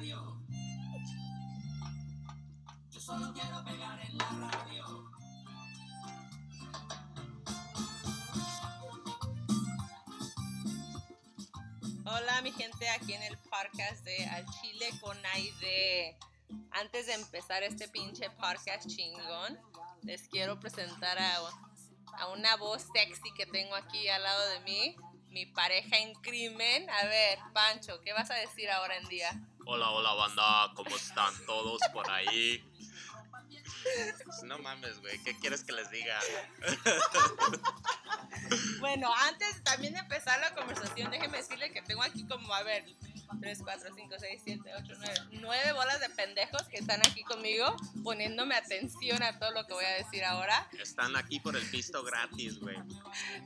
radio. Yo solo quiero pegar en la radio. Hola mi gente aquí en el podcast de Al Chile con Aide. Antes de empezar este pinche podcast chingón, les quiero presentar a, a una voz sexy que tengo aquí al lado de mí, mi pareja en crimen. A ver, Pancho, ¿qué vas a decir ahora en día? Hola, hola banda, ¿cómo están todos por ahí? Pues no mames, güey, ¿qué quieres que les diga? Bueno, antes también de empezar la conversación, déjeme decirle que tengo aquí como, a ver, 3, 4, 5, 6, 7, 8, 9, 9 bolas de pendejos que están aquí conmigo, poniéndome atención a todo lo que voy a decir ahora. Están aquí por el pisto gratis, güey.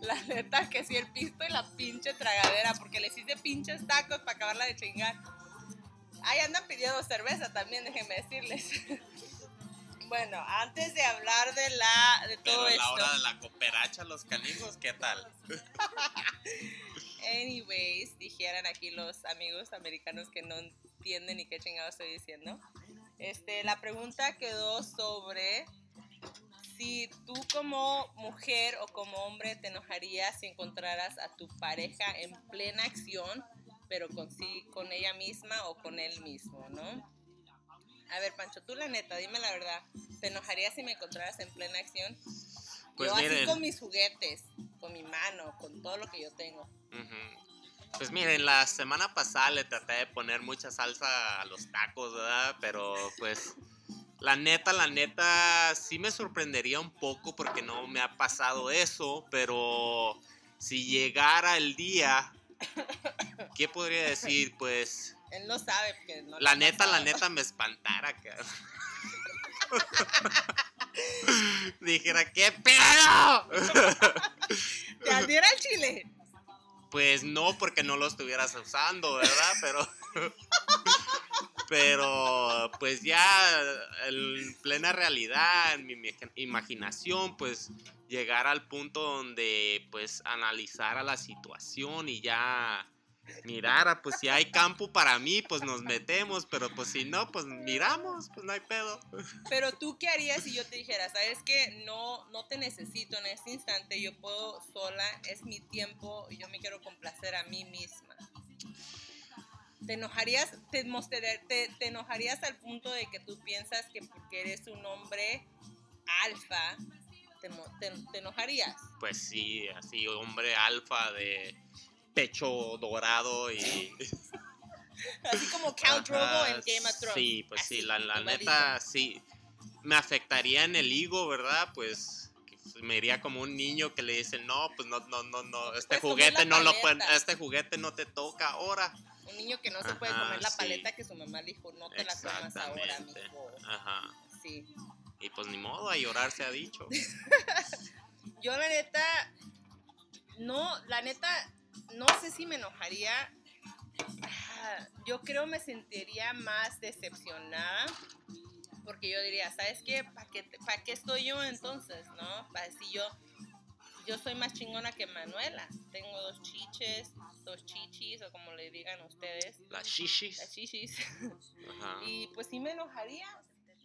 La neta que sí, el pisto y la pinche tragadera, porque les hice pinches tacos para acabarla de chingar. Ahí andan pidiendo cerveza también, déjenme decirles. Bueno, antes de hablar de la de todo Pero la esto. hora de la cooperacha, los canijos, ¿qué tal? Anyways, dijeran aquí los amigos americanos que no entienden ni qué chingado estoy diciendo. Este, la pregunta quedó sobre si tú como mujer o como hombre te enojarías si encontraras a tu pareja en plena acción, pero con sí, con ella misma o con él mismo, ¿no? A ver, Pancho, tú la neta, dime la verdad. ¿Te enojarías si me encontraras en plena acción? Pues yo así miren. con mis juguetes, con mi mano, con todo lo que yo tengo. Pues miren, la semana pasada le traté de poner mucha salsa a los tacos, ¿verdad? Pero pues la neta, la neta, sí me sorprendería un poco porque no me ha pasado eso, pero si llegara el día, ¿qué podría decir? Pues Él no sabe que no la neta, la neta me espantara, cabrón. Dijera, ¿qué pedo? ¿Te adhiera el chile? Pues no, porque no lo estuvieras usando, ¿verdad? Pero. Pero, pues ya en plena realidad, en mi imaginación, pues llegar al punto donde, pues, analizara la situación y ya mirara, pues si hay campo para mí, pues nos metemos, pero pues si no, pues miramos, pues no hay pedo. Pero tú qué harías si yo te dijera, sabes que no, no te necesito en este instante, yo puedo sola, es mi tiempo, y yo me quiero complacer a mí misma. ¿Te enojarías, te, te, te enojarías al punto de que tú piensas que porque eres un hombre alfa, te, te, te enojarías? Pues sí, así, hombre alfa de pecho dorado y... Así como Count Ajá, en Game of Thrones. Sí, pues sí, la, la neta, sí. Me afectaría en el higo, ¿verdad? Pues que me iría como un niño que le dicen, no, pues no, no, no, no, este juguete no lo paleta. este juguete no te toca ahora. Un niño que no se puede comer la sí. paleta que su mamá le dijo, no te la comas ahora, mijo. Ajá. Sí. Y pues ni modo, a llorar se ha dicho. Yo la neta, no, la neta, no sé si me enojaría. Yo creo me sentiría más decepcionada. Porque yo diría, ¿sabes qué? ¿Para qué, pa' qué estoy yo entonces? ¿No? Para si yo, yo soy más chingona que Manuela. Tengo dos chiches, dos chichis, o como le digan ustedes. Las Las shishis. chichis. Ajá. Y pues sí me enojaría.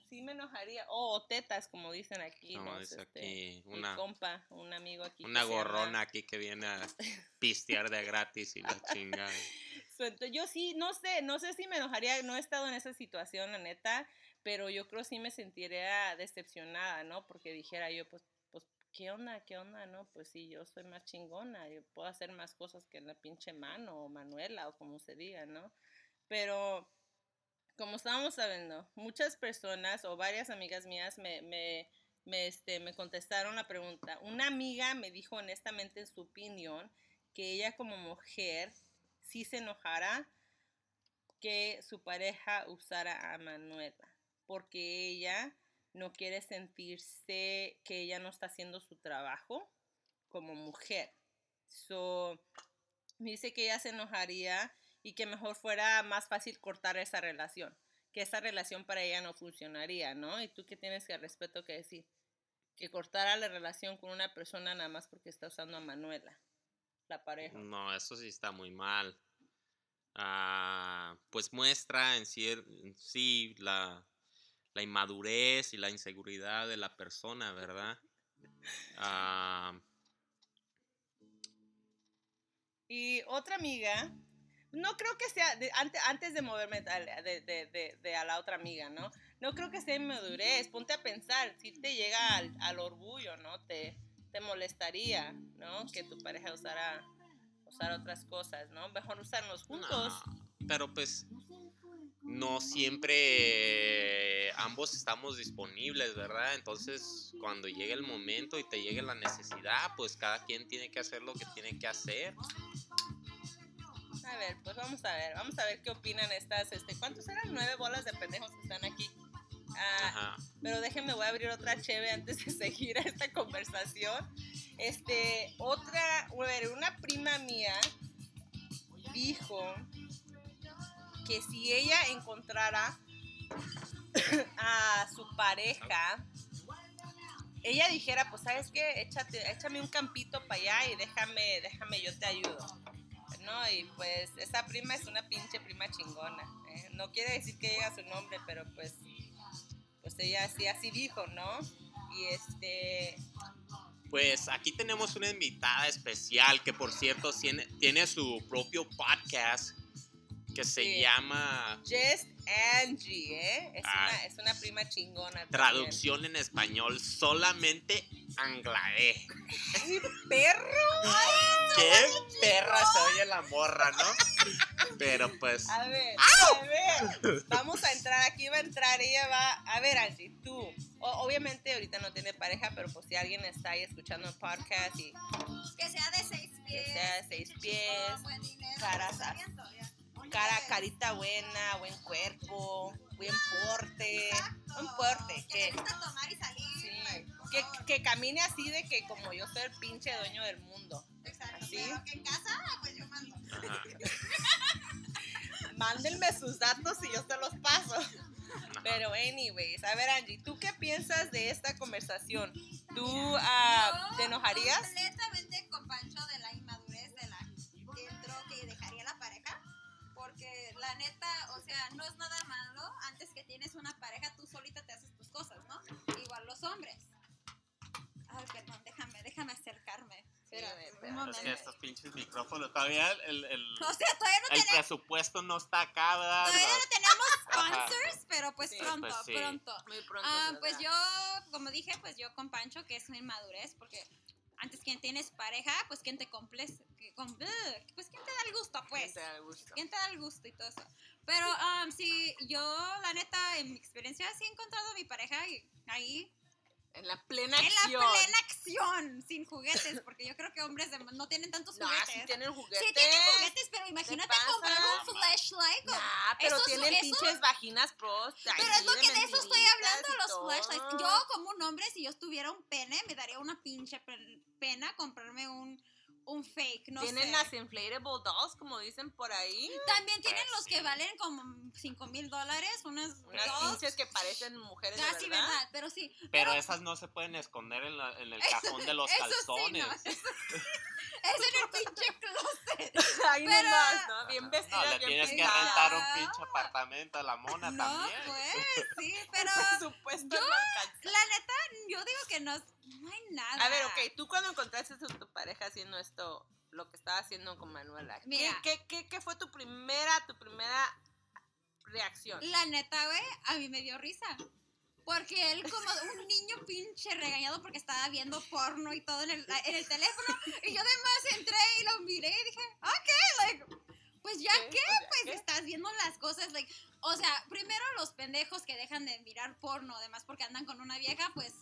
Sí me enojaría. Oh, o tetas, como dicen aquí. Como ¿no? dice Este, aquí, mi una, compa, un amigo aquí. una que llama- gorrona aquí que viene a pistear de gratis y la chingada. So, yo sí, no sé, no sé si me enojaría, no he estado en esa situación, la neta, pero yo creo sí me sentiría decepcionada, ¿no? Porque dijera yo, pues, ¿qué onda? ¿Qué onda? No, pues sí, yo soy más chingona, yo puedo hacer más cosas que la pinche mano o Manuela o como se diga, ¿no? Pero, como estábamos sabiendo, muchas personas o varias amigas mías me, me, este, me contestaron la pregunta. Una amiga me dijo honestamente en su opinión que ella como mujer sí se enojara que su pareja usara a Manuela, porque ella no quiere sentirse que ella no está haciendo su trabajo como mujer. So, dice que ella se enojaría y que mejor fuera más fácil cortar esa relación, que esa relación para ella no funcionaría, ¿no? ¿Y tú qué tienes que al respeto que decir? Que cortara la relación con una persona nada más porque está usando a Manuela, la pareja. No, eso sí está muy mal. ah, pues muestra en, cier- en sí la, la inmadurez y la inseguridad de la persona, ¿verdad? Ah, Y otra amiga, no creo que sea, de- ante- antes de moverme de- de- de a la otra amiga, ¿no? No creo que sea inmadurez, ponte a pensar, si te llega al, al orgullo, ¿no? Te, te molestaría, ¿no? Que tu pareja usara, usara otras cosas, ¿no? Mejor usarnos juntos. no, pero pues no siempre ambos estamos disponibles, ¿verdad? Entonces, cuando llegue el momento y te llegue la necesidad, pues cada quien tiene que hacer lo que tiene que hacer. A ver, pues vamos a ver, vamos a ver qué opinan estas, este, ¿cuántos eran? Nueve bolas de pendejos que están aquí. Ah, Ajá. Pero déjenme, voy a abrir otra cheve antes de seguir esta conversación. Este, otra, a ver, una prima mía dijo que si ella encontrara a su pareja, ella dijera, pues sabes qué, échate, échame un campito para allá y déjame, déjame, yo te ayudo. ¿No? Y pues esa prima es una pinche prima chingona. ¿eh? No quiere decir que diga su nombre, pero pues pues ella así, así dijo, ¿no? Y este, Pues aquí tenemos una invitada especial que por cierto tiene, tiene su propio podcast que se Sí. llama Just Angie, ¿eh? Es, Ah. una, es una prima chingona. también. Traducción en español solamente Anglae. ¡Mi perro! ¡Qué perra se oye la morra, ¿no? Pero pues A ver, a ver. Vamos a entrar, aquí va a entrar, ella va. A ver, Angie, tú. o- obviamente ahorita no tiene pareja, pero pues si alguien está ahí escuchando el podcast y Que sea de seis pies. que sea de seis pies, con buen dinero, caras cara, carita buena, buen cuerpo, buen porte, Exacto. un porte, Que que, le gusta tomar y salir. Sí, like, por que, favor. que camine así de que como yo soy el pinche dueño del mundo. Exacto. así. Pero que en casa, pues yo mando. ajá, Mándenme sus datos y yo se los paso. Pero anyways, a ver Angie, ¿tú qué piensas de esta conversación? ¿Tú ah, te enojarías? Completamente con Pancho de la la neta, o sea, no es nada malo. Antes que tienes una pareja, tú solita te haces tus cosas, ¿no? Igual los hombres. Ay, perdón, déjame, déjame acercarme. Espérame, Sí, un pero- momento. es que estos pinches micrófonos todavía el, el, O sea, todavía no el tenemos, presupuesto no está acá, ¿verdad? todavía no tenemos Ajá. sponsors, pero pues Sí, pronto, pues sí. pronto. Muy pronto. Ah, pues yo, como dije, pues yo con Pancho, que es una inmadurez, porque antes que tienes pareja, pues quien te complace, ugh, pues quien te da el gusto, pues. Te da el gusto. ¿Quién te da el gusto y todo eso? Pero um, sí, yo, la neta, en mi experiencia, sí he encontrado a mi pareja ahí En la plena en la acción. plena acción, sin juguetes, porque yo creo que hombres de- no tienen tantos juguetes. sí tienen juguetes. Sí tienen juguetes, pero imagínate comprar un flashlight. con- Nah, pero Eso es- tienen pinches vaginas pros. Pero es lo que de eso estoy hablando, los flashlights. Yo, como un hombre, si yo tuviera un pene, me daría una pinche pe- pena comprarme un, un fake, no tienen sé. las inflatable dolls, como dicen por ahí. También tienen Pues los que sí. valen como 5 mil dólares, unas, Unas dos. pinches que parecen mujeres Ah, de sí, verdad. verdad, pero sí. Pero esas no se pueden esconder en, la- en el cajón de los Eso sí, calzones. no, eso sí. Es en el pinche closet. Ahí Pero- nomás, ¿no? Bien vestida, No, le bien tienes que rentar un pinche apartamento a la mona No, también. pues, sí, pero Por supuesto, yo- no la neta, yo digo que no, no hay nada. A ver, ok, tú cuando encontraste a tu pareja haciendo esto, lo que estaba haciendo con Manuela, ¿qué, Mira. qué, qué, qué fue tu primera, tu primera reacción? La neta, güey, a mí me dio risa. Porque él como un niño pinche regañado porque estaba viendo porno y todo en el, en el teléfono. Y yo además entré y lo miré y dije, ok, like, pues ya ¿Qué? pues ¿qué? estás viendo las cosas, like, o sea, primero los pendejos que dejan de mirar porno, además porque andan con una vieja, pues,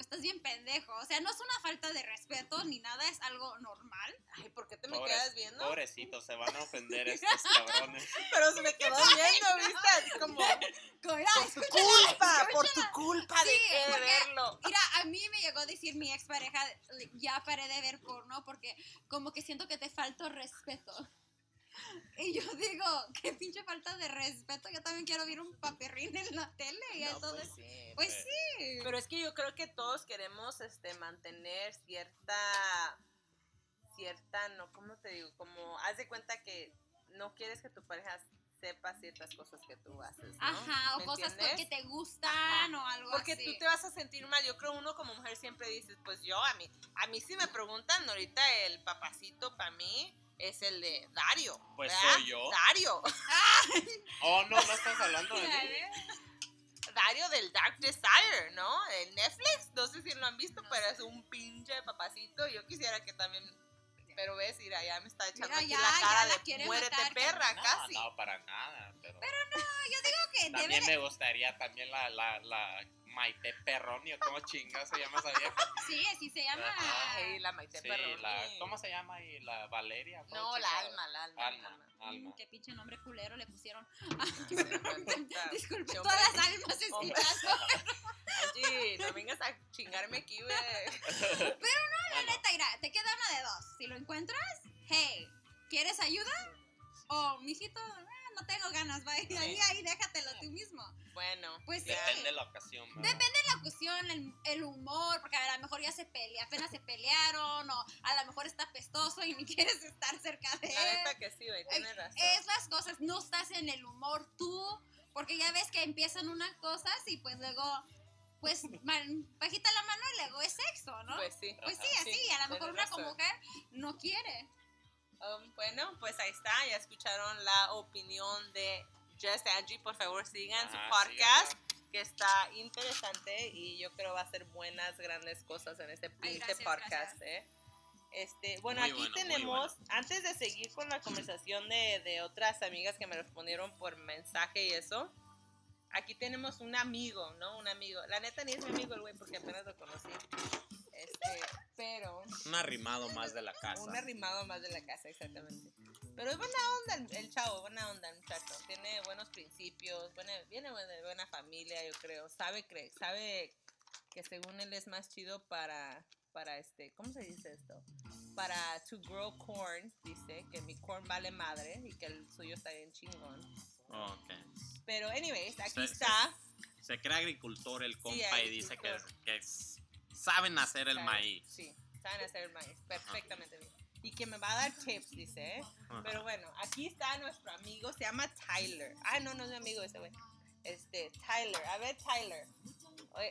pues estás bien pendejo. O sea, no es una falta de respeto ni nada, es algo normal. Ay, ¿por qué te me quedas viendo? Pobrecitos, se van a ofender estos cabrones. Pero se me quedó viendo, ¿viste? Así como, por tu culpa, por tu culpa Sí, dejé de verlo. Mira, a mí me llegó a decir mi expareja, ya paré de ver porno porque como que siento que te falto respeto. Y yo digo, qué pinche falta de respeto, yo también quiero ver un paperrín en la tele y No, eso pues sí. Pues sí. Pero es que yo creo que todos queremos este mantener cierta cierta no, ¿cómo te digo? Como haz de cuenta que no quieres que tu pareja sepa ciertas cosas que tú haces, ¿no? Ajá, o ¿Me cosas que te gustan o algo Porque así. tú te vas a sentir mal. Yo creo uno como mujer siempre dices, pues yo a mí, a mí si me preguntan ahorita el papacito para mí es el de Dario. Pues ¿verdad? soy yo. Dario. Oh, no, no estás hablando de mí. Dario del Dark Desire, ¿no? En Netflix. No sé si lo han visto, pero es un pinche papacito. Yo quisiera que también. Pero ves, mira, ya me está echando Mira, aquí ya, la cara la de muérete matar, perra, No, casi. no, para nada. Pero, Yo digo que también me gustaría también la, la, la Maite Perroni, o cómo chinga se llama esa vieja. Sí, así se llama. Ay, la Maite Sí, Perroni. la, ¿cómo se llama ahí? La Valeria. ¿cómo No, la alma, la alma. Alma, la alma. alma. Mm, Qué pinche nombre culero le pusieron. Disculpe, todas las almas escuchando. Oye, no vengas a chingarme aquí, güey. La Bueno, neta, mira, te queda una de dos. Si lo encuentras, hey, ¿quieres ayuda? O, mijito, eh, no tengo ganas, va. Ahí, ahí, déjatelo tú mismo. Bueno, Pues sí. depende de la ocasión. ¿verdad? Depende de la ocasión, el, el humor, porque a lo mejor ya se pelea, apenas se pelearon, o a lo mejor está pestoso y ni quieres estar cerca de la él. neta que sí, güey, tienes razón. Es las cosas, no estás en el humor tú, porque ya ves que empiezan unas cosas y pues luego, pues man- bajita la mano y luego es sexo, ¿no? Pues sí. Pues sí, así, a lo mejor una como mujer no quiere. Um, bueno, pues ahí está, ya escucharon la opinión de Just Angie, por favor sigan su Ajá, podcast, síganla. que está interesante y yo creo va a ser buenas, grandes cosas en este pinche gracias, podcast, gracias. ¿eh? Este, bueno, Muy aquí bueno, tenemos, antes de seguir con la conversación de, de otras amigas que me respondieron por mensaje y eso, aquí tenemos un amigo, ¿no? Un amigo. La neta ni es mi amigo el güey porque apenas lo conocí. Este, pero Un arrimado más de la casa. un arrimado más de la casa, exactamente. Pero es buena onda el, chavo, buena onda el muchacho. Tiene buenos principios, buena, viene de buena familia, yo creo. Sabe, cre- sabe que según él es más chido para, para este, ¿cómo se dice esto? Para to grow corn, dice que mi corn vale madre y que el suyo está bien chingón. Ok. Pero, anyways, aquí Sí, sí. está. Se cree agricultor el compa y dice que, que saben hacer el maíz. Sí, saben hacer el maíz perfectamente bien. Y que me va a dar tips, dice, ¿eh? Ajá. Pero bueno, aquí está nuestro amigo, se llama Tyler. Ah, no, no es mi amigo ese güey. Este, Tyler. A ver, Tyler.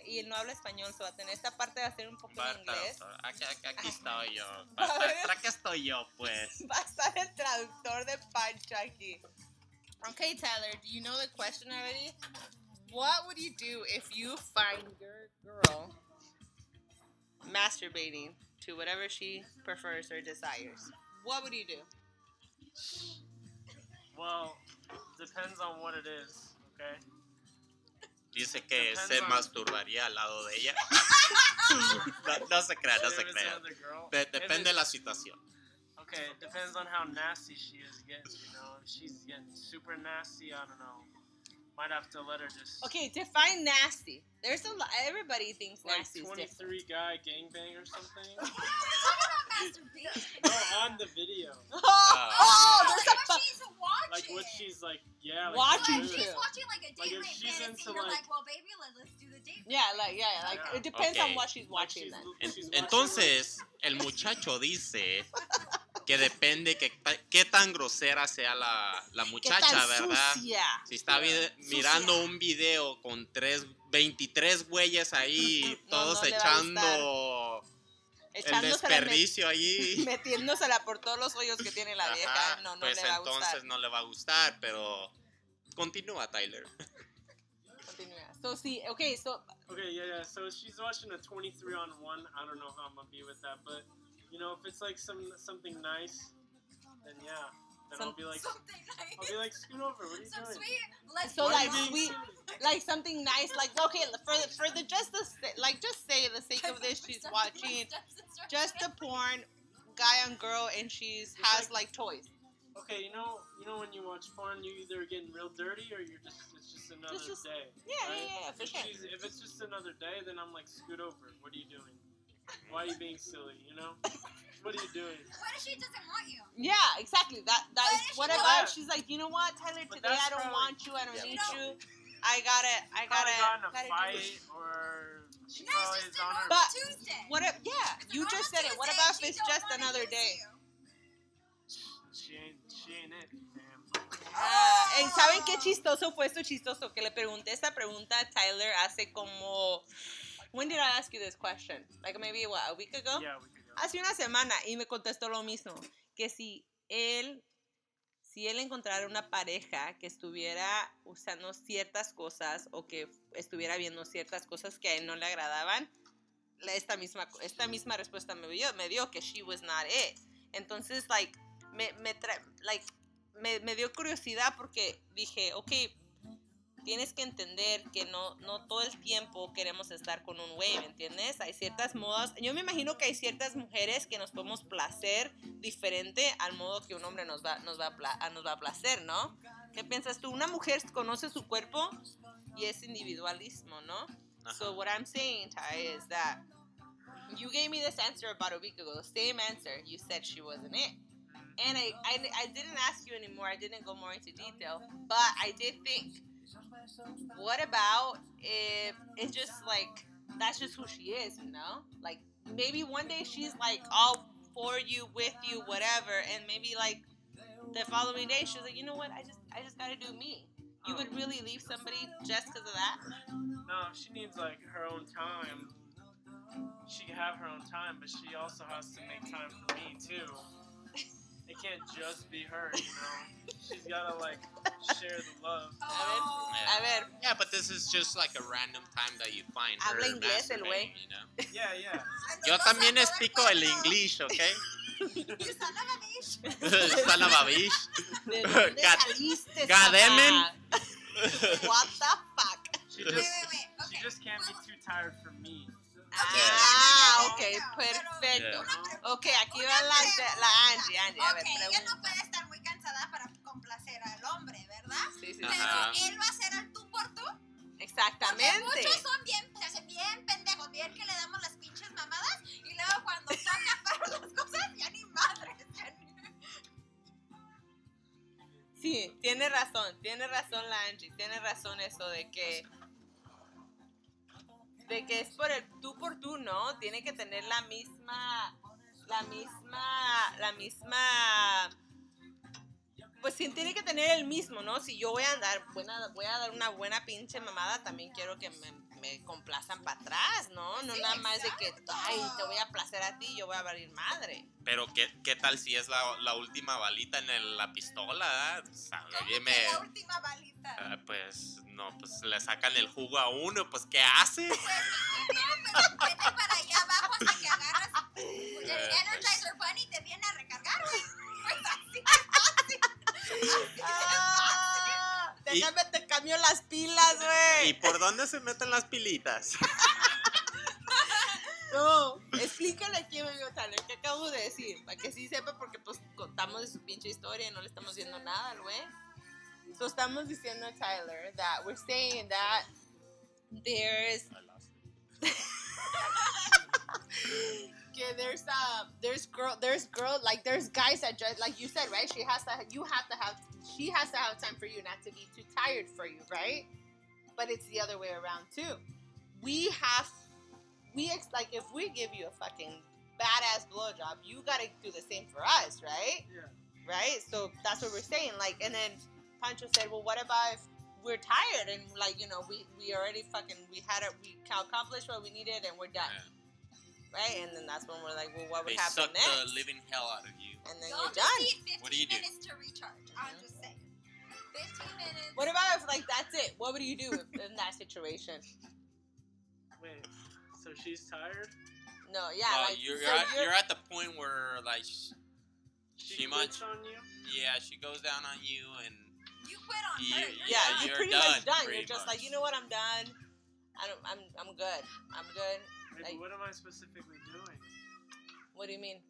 Y él no habla español, se va a tener esta parte de hacer un poco en inglés. Aquí, aquí- aquí estoy yo. A ¿Para, ver. para qué estoy yo, pues? Va a estar el traductor de Pancho aquí. Okay, Tyler, do you know the question already? What would you do if you find your girl masturbating to whatever she prefers or desires? What would you do? Well, depends on what it is, okay? Dice que Depends se on- masturbaría al lado de ella. no, no se crea, no If se it's crea. another girl, De- if depende de it- la situación. Okay, it depends on how nasty she is getting, you know. If she's getting super nasty, I don't know. Might have to let her just Okay, define nasty. There's a lot. Everybody thinks like nasty is different. 23 guy gangbang or something. Masturbation. no, on the video. Oh, Ah. oh, there's a Like fu- what she's watching. Like what she's like, yeah, like Watching good. Like she's watching like a date Like if rape she's fantasy, into, you're like- like, well, baby, let, let's do the date. yeah, like yeah, like Yeah. it depends on what she's Like watching. she's, then. En- she's watching, entonces, el muchacho dice que depende que ta- qué tan grosera sea la, la ¿Qué muchacha, tan ¿verdad? sucia? Si está vi- Sucia. mirando un video con tres, 23 güeyes ahí, No, todos no le va a echando el desperdicio met- ahí. metiéndosela por todos los hoyos que tiene la Ajá, vieja, no, no pues le va a entonces gustar. no le va a gustar, pero continúa Tyler. Continúa. So, sí, okay, so, Okay, yeah, yeah. So she's watching a 23 on one. I don't know how I'm gonna be with that, but you know, if it's like some something nice, then yeah, then I'll be like, Something I'll be like, scoot over. What are you Some doing? sweet. Let's So, like, sweet- like something nice, like, okay, for the, for the, just the, like, just say the sake of this, she's watching just the porn, guy on girl, and she's has, like, toys. Okay, you know, you know when you watch porn, you either getting real dirty or you're just it's just another just- day. Yeah, yeah, right? yeah, yeah, for If, sure. she's, if it's just another day, then I'm like, scoot over. What are you doing? Why are you being silly? You know? What are you doing? What if she doesn't want you? Yeah, exactly. That that What is if she what does about that? she's like, you know what, Tyler, But today I don't probably- want you, I don't Yeah. need No. you. I got it. I Probably gotta, got in a gotta do fight this. or she No, probably it's is just a on her. normal But- Tuesday. What if yeah, It's a you just normal said it. What Tuesday, about if she it's don't just wanna another use day? you. She ain't she ain't it, fam. Ah, ¿y ¿Saben qué chistoso fue esto chistoso? Que le pregunté esta pregunta a Tyler hace como... When did I ask you this question? Like maybe what, a week ago? Yeah, we could go. Hace una semana y me contestó lo mismo, que si él si él encontrara una pareja que estuviera usando ciertas cosas o que estuviera viendo ciertas cosas que a él no le agradaban, esta misma esta misma respuesta me dio, me dio que she was not it. Entonces like me me tra- like me, me dio curiosidad porque dije, ok, tienes que entender que no, no todo el tiempo queremos estar con un güey, ¿me entiendes? Hay ciertas modas. Yo me imagino que hay ciertas mujeres que nos podemos placer diferente al modo que un hombre nos va, nos va, a, pla- nos va a placer, ¿no? ¿Qué piensas tú? Una mujer conoce su cuerpo y es individualismo, ¿no? So what I'm saying, Ty, is that you gave me this answer about a week ago. Same answer. You said she wasn't it. And I, I, I didn't ask you anymore. I didn't go more into detail. But I did think, what about if it's just like, that's just who she is, you know? Like, maybe one day she's like all for you, with you, whatever. And maybe like the following day she's like, you know what? I just, I just gotta do me. You would really leave somebody just because of that? No, she needs like her own time. She can have her own time, but she also has to make time for me too. It can't just be her, you know. She's gotta like share the love. Oh. A ver, Yeah, but this is just like a random time that you find her Habla inglés el güey. masturbating, you know? Yeah, yeah. Yo también explico el inglés, ¿ok? You son of a bitch. Salababish. ¿de dónde God- saliste, What the fuck? She just wait, wait. she Okay. just can't be too tired for me. Ah, ok, Pero- perfecto. Una pre- Ok, aquí una va la, pregunta. la Angie, Angie, a ver, Ok, ella no pregunta. Pero. Ajá. él va a hacer el tú por tú. Porque Exactamente. muchos son bien, se hacen bien pendejos, bien que le damos las pinches mamadas y luego cuando toca para las cosas ya ni madre. ya ni- Sí, tiene razón, tiene razón la Angie, tiene razón eso de que de que es por el tú por tú, ¿no? Tiene que tener la misma la misma la misma pues sí, tiene que tener el mismo, ¿no? Si yo voy a dar buena, voy a dar una buena pinche mamada, también quiero que me, me complazan para atrás, ¿no? No Sí, nada más de que, ay, te voy a placer a ti, yo voy a valer madre. Pero ¿qué, qué tal si es la, la última balita en el- la pistola? ah? O sea, oye, me- la última balita. ah, pues no, pues le sacan el jugo a uno, pues ¿qué hace? No, pero vete para allá abajo hasta que agarras el Eh, Energizer Bunny y te viene a déjame te cambio las pilas, güey. ¿Y por dónde se meten las pilitas? No, explícale aquí, amigo Tyler, ¿qué acabo de decir? Para que sí sepa, porque pues contamos de su pinche historia y no le estamos diciendo nada al güey. So, estamos diciendo a Tyler that we're saying that there's que there's uh there's girl there's girl like there's guys that just like you said right? She has to you have to have she has to have time for you not to be too tired for you right? But it's the other way around too. We have we ex- like if we give you a fucking badass blowjob you gotta do the same for us right? Yeah. right? So that's what we're saying like and then Pancho said well what about if we're tired and like you know we we already fucking we had it we accomplished what we needed and we're done right and then that's when we're like well what would They happen suck next the living hell out of you. and then Don't you're done need 15 What do you do? minutes to recharge. I'm just saying. 15 minutes. what about if like that's it what would you do if, in that situation Wait. So she's tired? no yeah Uh, like you're, so you're, at, you're at the point where like She, She quits much- on you? yeah she goes down on you and You quit on You- her. You're yeah, done. you're, You're pretty done, much done. pretty You're just much. like, you know what, I'm done. I don't, I'm, I'm good. I'm good. Like- what am I specifically doing? What do you mean?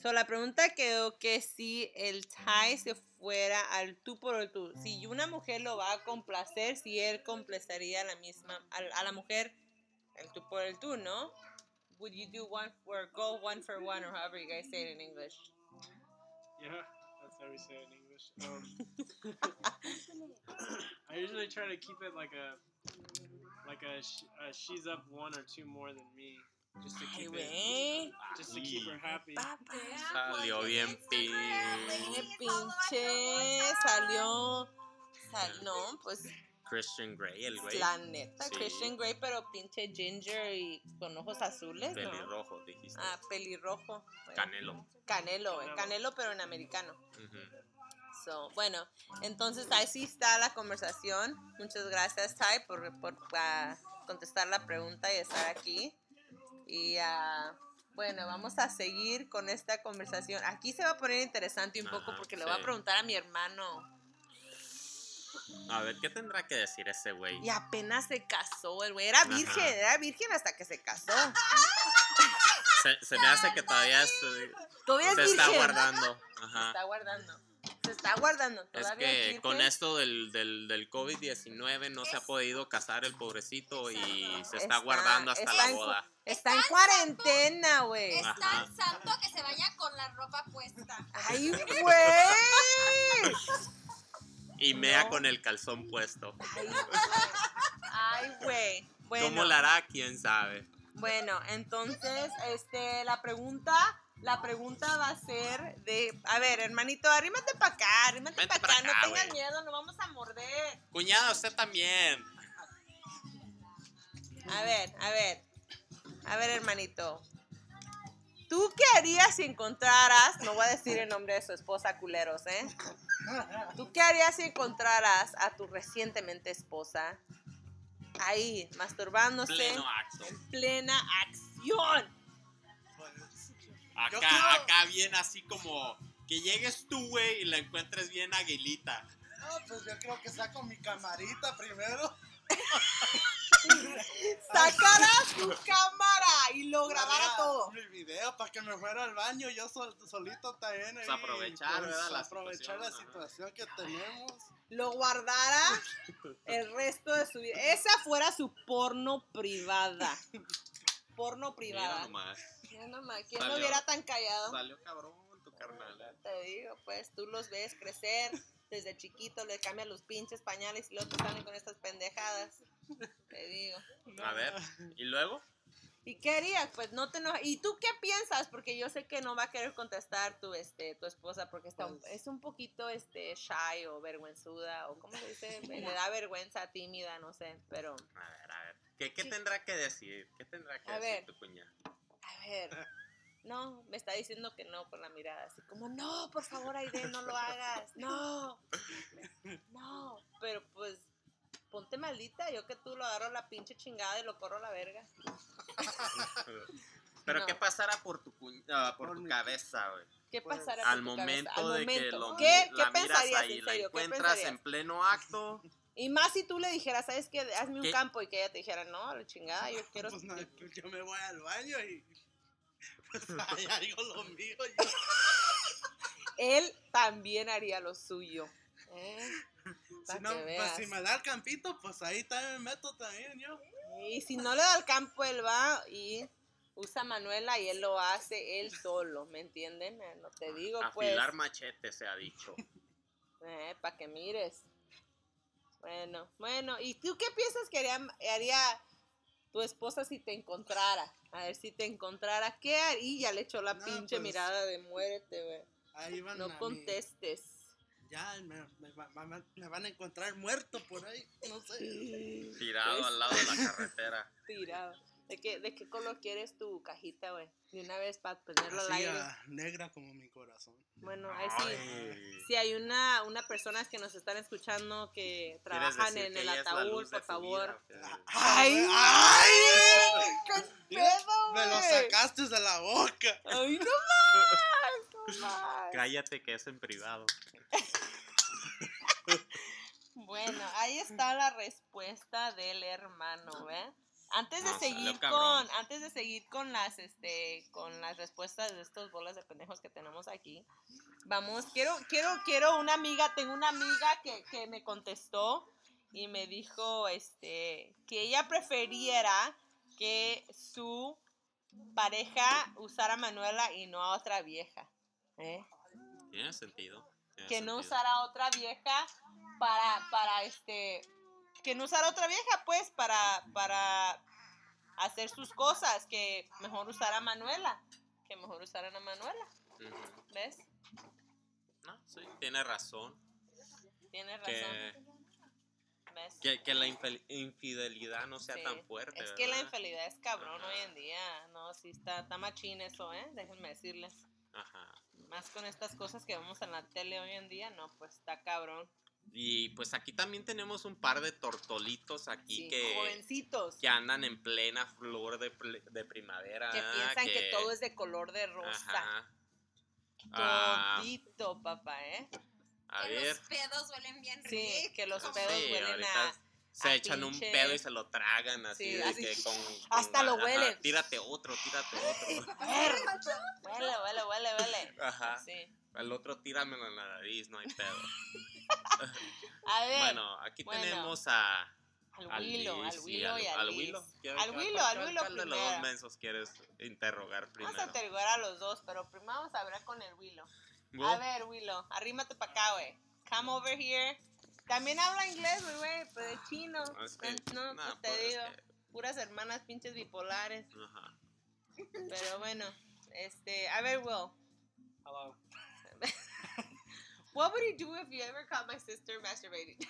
So, la pregunta quedó que si el Thai se fuera al tú por el tú, si una mujer lo va a complacer, si él complacería a la misma, a, a la mujer el tú por el tú, ¿no? Would you do one for, go one for one, or however you guys say it in English? Yeah, that's how we say it in English. Um, I usually try to keep it like a like a, sh- uh, she's up one or two more than me, just to Ay, keep it, güey. just to keep her happy. Salió bien Qué pin. pinche salió. sal- no, pues Christian Grey, el güey. la neta, Sí. Christian Grey, pero pinche ginger y con ojos azules, ¿no? Pelirrojo, dijiste. Ah, pelirrojo. güey. Canelo. Canelo, güey. Canelo. Canelo, pero en americano. Ujú. So, bueno, entonces así está la conversación. Muchas gracias, Ty, por, por ah, contestar la pregunta y estar aquí. Y ah, bueno, vamos a seguir con esta conversación. Aquí se va a poner interesante un poco porque le voy a sí. preguntar a mi hermano. A ver, ¿qué tendrá que decir ese güey? Y apenas se casó, el güey. Era Ajá. virgen, era virgen hasta que se casó. Se, se me hace que todavía se, Todavía es se virgen. está guardando. Se Ajá. está guardando. Se está guardando. Es Todavía que virgen. con esto del, del, del COVID-19 no se ha podido casar el pobrecito y se está, guardando hasta está la boda. Está en cuarentena, güey. Es tan santo que se vaya con la ropa puesta. ¡Ay, güey! Y mea No. con el calzón puesto. Ay, güey. Bueno, ¿Cómo la hará? ¿Quién sabe? bueno, entonces, este, la pregunta, la pregunta va a ser de, a ver, hermanito, arrímate para acá, arrímate para pa' acá, no tengas güey. miedo, no vamos a morder. Cuñada, usted también. A ver, a ver, a ver, hermanito. ¿Tú qué harías si encontraras, no voy a decir el nombre de su esposa, culeros, ¿eh? ¿Tú qué harías si encontraras a tu recientemente esposa ahí, masturbándose Pleno acto. en plena acción? Acá, quiero- acá bien así como que llegues tú, güey, y la encuentres bien aguilita. No, pues yo creo que saco mi camarita primero. Sacara su cámara y lo grabara todo. Mi video para que me fuera al baño yo sol- solito también. ahí, Pues aprovechar, ¿verdad? La aprovechar la situación, que tenemos. Lo guardara el resto de su vida. Esa fuera su porno privada. Porno Mira privada. nomás. Mira nomás, ¿Quién Salió. no hubiera tan callado? Salió cabrón tu carnal. Te digo, pues tú los ves crecer desde chiquito, le cambian los pinches pañales y luego te salen con estas pendejadas. Te digo. A ver, ¿y luego? ¿Y qué harías? Pues no te enojas. ¿Y tú qué piensas? Porque yo sé que no va a querer contestar tu, este, tu esposa porque está un- Pues- es un poquito este, shy o vergüenzuda o ¿cómo se dice? Le da vergüenza, tímida, no sé. Pero, A ver, a ver. ¿Qué, qué tendrá que decir? ¿Qué tendrá que A decir ver. tu cuñada? a ver. No, me está diciendo que no con la mirada. Así como, no, por favor, Aide, no lo hagas. No. No. Pero pues, ponte maldita. Yo que tú lo agarro la pinche chingada y lo corro a la verga. Pero No. ¿qué pasará por tu, ah, por Por tu cabeza, güey? ¿Qué Pues, pasará Al por tu cabeza? momento Al de que momento. lo, ¿Qué, la ¿qué miras ahí, en la encuentras pensarías? en pleno acto. Y más si tú le dijeras, ¿sabes qué? Hazme un campo y que ella te dijera, no, la chingada, yo quiero. Pues, no, yo me voy al baño y pues ahí hago lo mío. yo. Él también haría lo suyo. ¿eh? Si, no, pues, si me da el campito, pues ahí también me meto también yo. Y si no le da el campo, él va y usa Manuela y él lo hace él solo, ¿me entienden? Eh, No te digo, pues, Afilar machete, se ha dicho. para que mires. Bueno, bueno, ¿y tú qué piensas que haría, haría tu esposa si te encontrara? A ver, si te encontrara, ¿qué haría? Y ya le echó la No, pinche pues, mirada de muérete, güey. Ahí van No mi- contestes. Ya me, me va- va- me van a encontrar muerto por ahí. No sé. Tirado Pues, al lado de la carretera. Tirado. ¿De qué, ¿De qué color quieres tu cajita, güey? De una vez para ponerlo al Así, aire. ah, negra como mi corazón. Bueno, ahí sí. Si hay una, una personas que nos están escuchando que trabajan en el ataúd, por favor. ¡Ay! ¡Ay! ¡Qué pedo, Me lo güey! sacaste de la boca. ¡Ay, no más! No más. Cállate que es en privado. Bueno, ahí está la respuesta del hermano, ¿ve? Antes de seguir con, antes de seguir con las, este, con las respuestas de estos bolas de pendejos que tenemos aquí, vamos, quiero, quiero, quiero una amiga, tengo una amiga que, que me contestó y me dijo, este, que ella preferiera que su pareja usara a Manuela y no a otra vieja, ¿eh? Tiene sentido. tiene que no usara a otra vieja para, para este, que no usara otra vieja, pues, para, para hacer sus cosas, que mejor usara a Manuela, que mejor usaran a Manuela. ¿ves? No, sí, tiene razón. Tienes razón, Que, que, que la infidelidad no sea Sí, tan fuerte. Es que la infidelidad es cabrón Ajá. hoy en día, no, sí está, está machín eso, ¿eh? Déjenme decirles. Ajá. Más con estas cosas que vemos en la tele hoy en día, no, pues está cabrón. Y pues aquí también tenemos un par de tortolitos aquí Sí, que, jovencitos. que andan en plena flor de, de primavera. que piensan que... todo es de color de rosa. Ajá. Ah, Todito, papá, ¿eh? a que ver. los pedos huelen bien Sí, rico. que los pedos Sí, huelen a... se a echan un pedo y se lo tragan así Sí, de así, que con, hasta lo huelen. Tírate otro, tírate otro. Huele, huele, huele, huele. Ajá. Sí. El otro tíramelo en la nariz, no hay pedo. A ver, Bueno, aquí bueno. tenemos a al al Willow, al Willow al, y al al Willow. Liz. ¿Quién- Al Willow, al Willow ¿Cuál de los dos primero. mensos quieres interrogar primero? Vamos a interrogar a los dos, pero primero vamos a hablar con el Willow. Will? A ver, Willow, arrímate para acá, güey. Come over here. También habla inglés, güey, güey, pero de chino. No, es que- no, nah, pues te pues, es digo, que- puras hermanas pinches bipolares. ajá. Pero bueno, este, a ver, Will. Hello. What would you do if you ever caught my sister masturbating?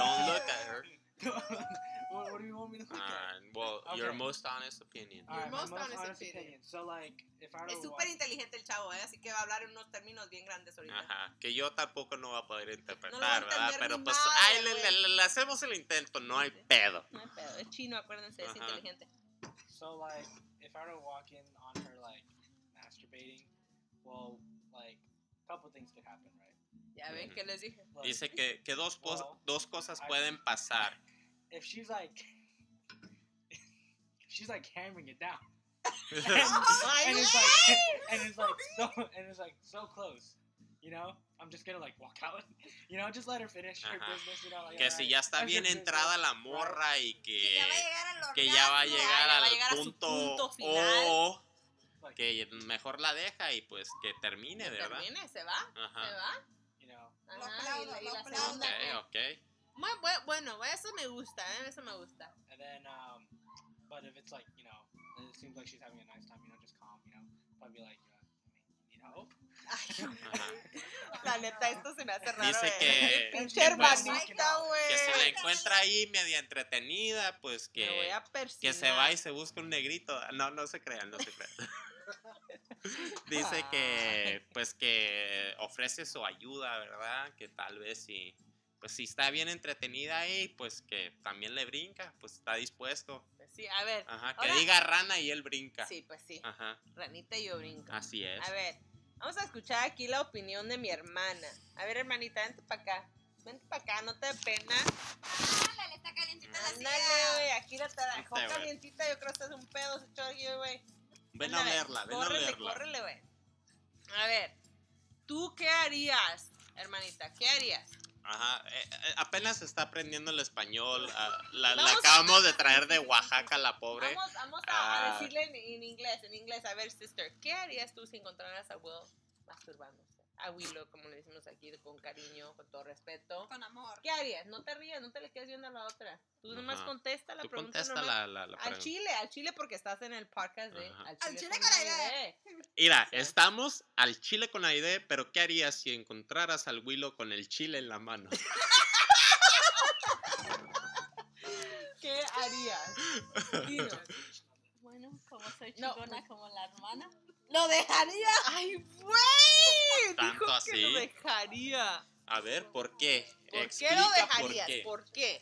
Don't look at her. what, what do you want me to look at? Uh, well, your most honest opinion. Your Alright, my most honest honest opinion. So like, if I were Es súper inteligente el chavo, ¿eh? Así que va a hablar en unos términos bien grandes ahorita. Ajá, que yo tampoco no voy a poder interpretar, No lo a ¿verdad? Pero pues madre, ahí le, güey. le- le hacemos el intento, no hay pedo. No hay pedo, es chino, acuérdense, es inteligente. So like, if I were to walk in on her like masturbating, well, like, a couple things could happen, right? Ya ven Ujú. que les dije. Like, Dice que, que dos, Well, dos cosas I- pueden pasar. if she's like, if she's like hammering it down, Ay, and it's like, and it's like so, and it's like so close. You know, I'm just gonna like walk out. You know, just let her finish her Ajá. business. You know, like que si alright, ya está that's bien entrada la morra y Que ya va a que, llegar al que ya va a llegar al a punto, punto final. o Like, que mejor la deja y pues que termine, Que ¿verdad? termine, se va, se va. you know, Lo Ajá, y aplaudo, la, y lo la aplaudo. segunda. Ok, ¿qué? ok. Muy bu- bueno, eso me gusta, ¿eh? eso me gusta. and then um, but if it's like you know, it seems like she's having a nice time. You know, just calm. You know, I'd be like, I mean, you need help. Ajá. La neta, esto se me hace raro. Dice que, que, pues, que si la encuentra ahí media entretenida, pues Me voy que, que se va y se busca un negrito. No, no se crean, no se crean. Dice que, pues que ofrece su ayuda, ¿verdad? Que tal vez si, pues si está bien entretenida ahí, pues que también le brinca, pues está dispuesto. Pues Sí, a ver. Ajá, que Ahora- diga rana y él brinca. Sí, pues sí. Ajá, Ranita y yo brinco. así es. A ver, vamos a escuchar aquí la opinión de mi hermana. A ver, hermanita, vente para acá. Vente para acá, no te dé pena. Ándale, está calientita la Ándale, silla. güey, aquí la te la dejó Vente, güey. calientita. Yo creo que es un pedo, se echó aquí, güey. Ven a verla, ven a córrele, verla. Córrele, güey. A ver, ¿tú qué harías, hermanita? ¿Qué harías? Ajá, eh, eh, apenas está aprendiendo el español. ah, la, la Vamos a- acabamos de traer de Oaxaca, la pobre. Vamos, vamos a, a Ah. decirle en, en inglés, en inglés. A ver, sister, ¿qué harías tú si encontraras a Will masturbándose? A Willow, como le decimos aquí, con cariño, con todo respeto. Con amor. ¿Qué harías? No te rías, no te le quedes viendo a la otra. Tú nomás Ajá. contesta la Tú pregunta. contesta la, la, la Al pregunta. chile, al chile porque estás en el podcast de Ajá. Al Al Chile, con con la idea. Mira, Sí. estamos al chile con la idea, pero ¿qué harías si encontraras al Willow con el chile en la mano? ¿Qué harías? Dinos. Bueno, como soy No, chingona pues- como la hermana. ¡Lo dejaría! ¡Ay, güey! ¿Tanto Dijo que así? lo dejaría. A ver, ¿por qué? ¿Por qué lo por dejarías? qué. ¿Por qué?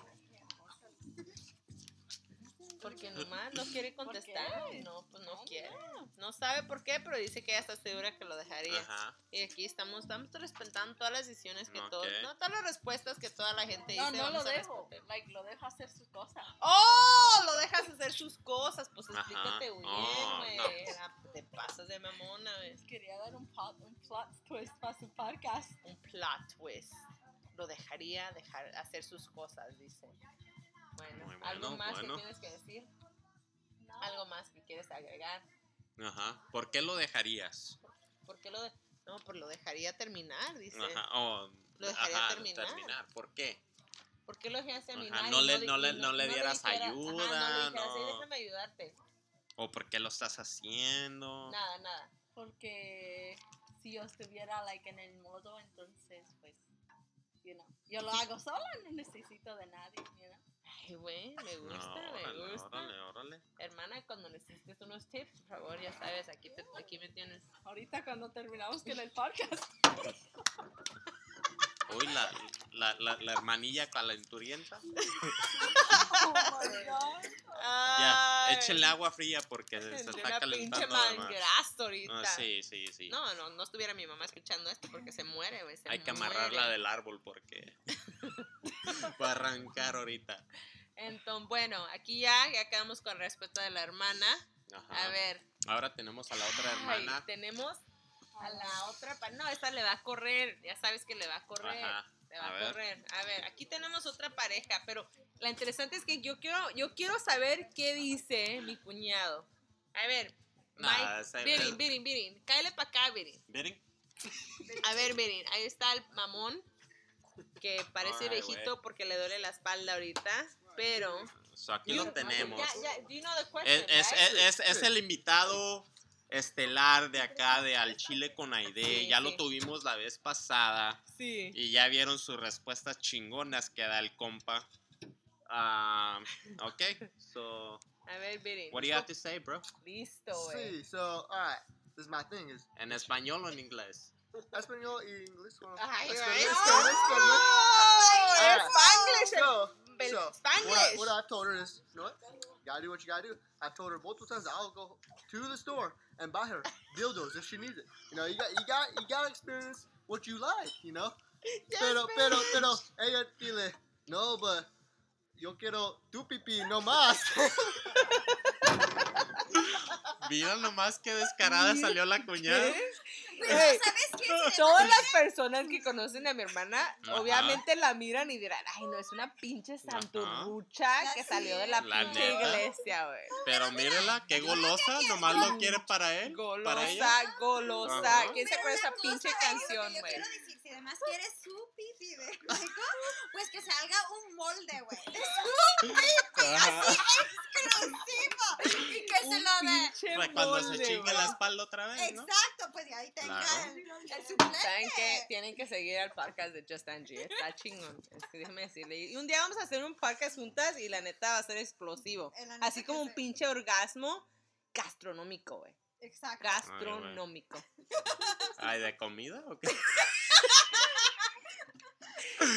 Porque nomás no quiere contestar. No, pues no quiere. No sabe por qué, pero dice que ella está segura que lo dejaría. Ajá. Y aquí estamos, estamos respetando todas las decisiones que Ok. todos, no todas las respuestas que toda la gente dice. No, no lo dejo. Like, lo dejo hacer sus cosas. ¡Oh! Lo dejas hacer sus cosas. Pues Ajá. explícate bien, Oh, güey. no. Ah, Te pasas de mamona, güey. Quería dar un, plot, un plot twist para su podcast. Un plot twist. Lo dejaría dejar hacer sus cosas, dice. Bueno, ¿algo más bueno. que tienes que decir? No. ¿Algo más que quieres agregar? Ajá. ¿Por qué lo dejarías? ¿Por qué lo, de- No, pues lo dejaría terminar, dice. Ajá, o- Lo dejaría ajá, terminar. ¿Por qué? ¿Por qué lo dejarías terminar? Ajá, no le- no le- no le dieras dijera- ajá, ayuda, no le dijeras, "Ey, no. déjame ayudarte. ¿O por qué lo estás haciendo? Nada, nada. Porque si yo estuviera like en el modo, entonces pues, you know, yo lo hago sola, no necesito de nadie, you know. Güey, me No, gusta, me órale, gusta. órale, órale. Hermana, cuando necesites unos tips, por favor, ya sabes, aquí, te, aquí me tienes. Ahorita cuando terminamos con el podcast. Uy, la, la, la, la hermanilla calenturienta. Oh my god. Ya, échenle agua fría porque se, se está una pinche calentando mangrazo ahorita. Ah, sí, sí, sí. No, no, no estuviera mi mamá escuchando esto porque se muere, güey. se Hay que amarrarla muere. del árbol porque va a arrancar ahorita. Entonces, bueno, aquí ya, ya quedamos con respeto de la hermana. Ajá. A ver. Ahora tenemos a la otra ay, hermana. tenemos a la otra. No, esta le va a correr. Ya sabes que le va a correr. Ajá. Le va A correr. A ver, aquí tenemos otra pareja, pero la interesante es que yo quiero, yo quiero saber qué dice mi cuñado. A ver, Nah, Mike, Birin, Birin, Birin, cáele para acá, Birin. ¿Miren? A ver, Birin, ahí está el mamón que parece viejito porque le duele la espalda ahorita, pero... So, aquí You- lo tenemos. Ya, ya, do you know the Es, question, es, right? es, es- es el invitado estelar de acá, de Al Chile con Aide. Sí, ya sí. lo tuvimos la vez pasada. Sí. Y ya vieron sus respuestas chingonas que da el compa. Ah, ok, so, A ver, Birin. what do you have to say, bro? Listo, güey. Sí, so, alright. This is my thing is ¿En español o en inglés? español y inglés. Ay, español, ay, español, español. ¡Oh! Alright. ¡Spanglish! So, el so what, I, what I've told her is, you know what? You gotta do what you gotta do. I've told her multiple times I'll go to the store and buy her dildos if she needs it. You know, you got, you got, you gotta experience what you like. You know. pero, pero, pero, ella dile, no, but yo quiero tu pipí, no más. Mira nomás qué descarada salió la cuñada. Todas las personas que conocen a mi hermana, Ajá. obviamente la miran y dirán, ay, no, es una pinche santurrucha que salió de la, La pinche neta. iglesia, güey. Pero mírela, qué golosa, nomás lo quiere para él. Para ella. Golosa, golosa. Ajá. ¿Quién se acuerda de esa pinche canción, güey? Además quieres su pipi de Michael, pues que salga un molde, güey. De su pipi, así exclusivo. Y que se lo dé. Pinche Pues cuando se molde, güey. la espalda otra vez, ¿no? Exacto, pues y ahí tenga Claro. el, el suplente. ¿Saben qué? Tienen que seguir al podcast de Just Angie. Está chingón. Es que déjame decirle. Y un día vamos a hacer un podcast juntas y la neta va a ser explosivo. Eh, Así como un pinche orgasmo gastronómico, güey. Exacto. Gastronómico. Ay, ¿de comida o qué?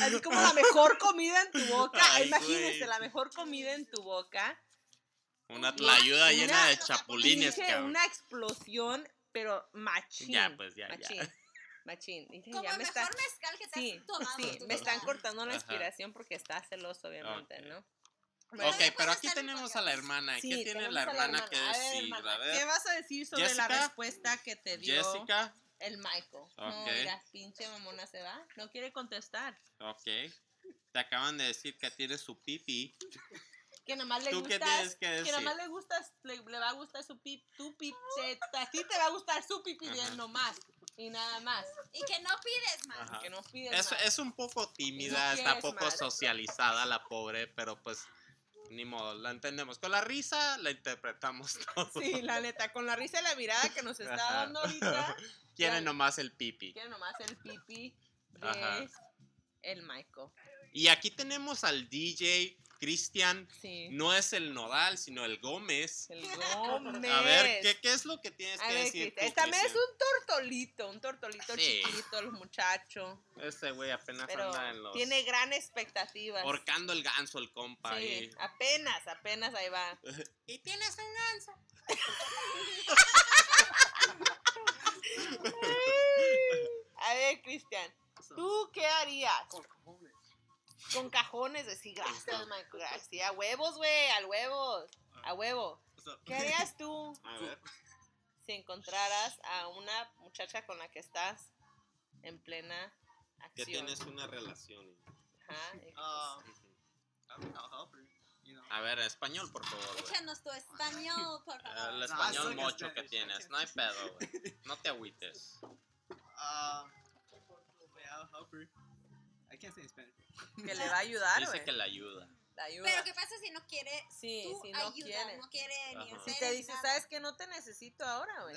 Así como la mejor comida en tu boca. Ay, Imagínense, güey. la mejor comida en tu boca. Una tlayuda Una- llena de chapulines, Pinche, cabrón. una explosión, pero machín. Ya, pues, ya, ya. machín. Machín. Dije, Como ya el me mejor está... mezcal que te Sí, has tomado. sí, me están cortando la Ajá. inspiración porque está celoso, obviamente, Ok. ¿no? Ok, Bueno, pero puede aquí tenemos a la hermana. ¿Qué Sí, tiene la hermana que A ver, decir? hermana, A ¿Qué vas a decir sobre la respuesta que te dio Jessica. El Michael? No, Ok. mira, pinche mamona se va. No quiere contestar. Ok. Te acaban de decir que tiene su pipi. Que nomás le ¿Tú gusta. qué tienes que decir? nomás le gusta, le, le va a gustar su pip, tu pip, te- a ti te va a gustar su pipi bien nomás. Y nada más. Y que no pides más. Ajá. Que no pides Es, más. es un poco tímida, No está poco más. socializada la pobre, pero pues ni modo, la entendemos. Con la risa la interpretamos todo. Sí, la neta, con la risa y la mirada que nos está dando ahorita, Quiere nomás el pipi. quiere nomás el pipi Ajá. de el Michael. Y aquí tenemos al DJ Cristian. Sí. No es el Nodal, sino el Gómez. El Gómez. A ver, ¿qué, qué es lo que tienes A que ver, decir? Tú, también es un tortolito, un tortolito Sí. chiquito, el muchacho. Ese güey apenas Pero anda en los... tiene gran expectativa. Horcando el ganso el compa Sí, ahí. apenas, apenas ahí va. y tienes un ganso. A ver, Cristian, ¿tú qué harías? Con cajones, de sí, gracias, Michael, gracias. A huevos, güey, al huevos, a huevo. ¿Qué harías tú A ver. si encontraras a una muchacha con la que estás en plena Que acción? tienes una relación. Ajá, y- Uh, I'll, I'll help her. You know. A ver, español, por favor. Échanos tu español, por favor. El No, español soy mocho que tienes. No hay pedo, güey. No te agüites. Uh, I can't say in Spanish. Que le va a ayudar, Dice güey. que le ayuda. La ayuda. Pero ¿qué pasa si no quiere Sí, si no ayuda? quiere. No quiere ni Ajá. Si te dice, nada. ¿sabes que No te necesito ahora, güey.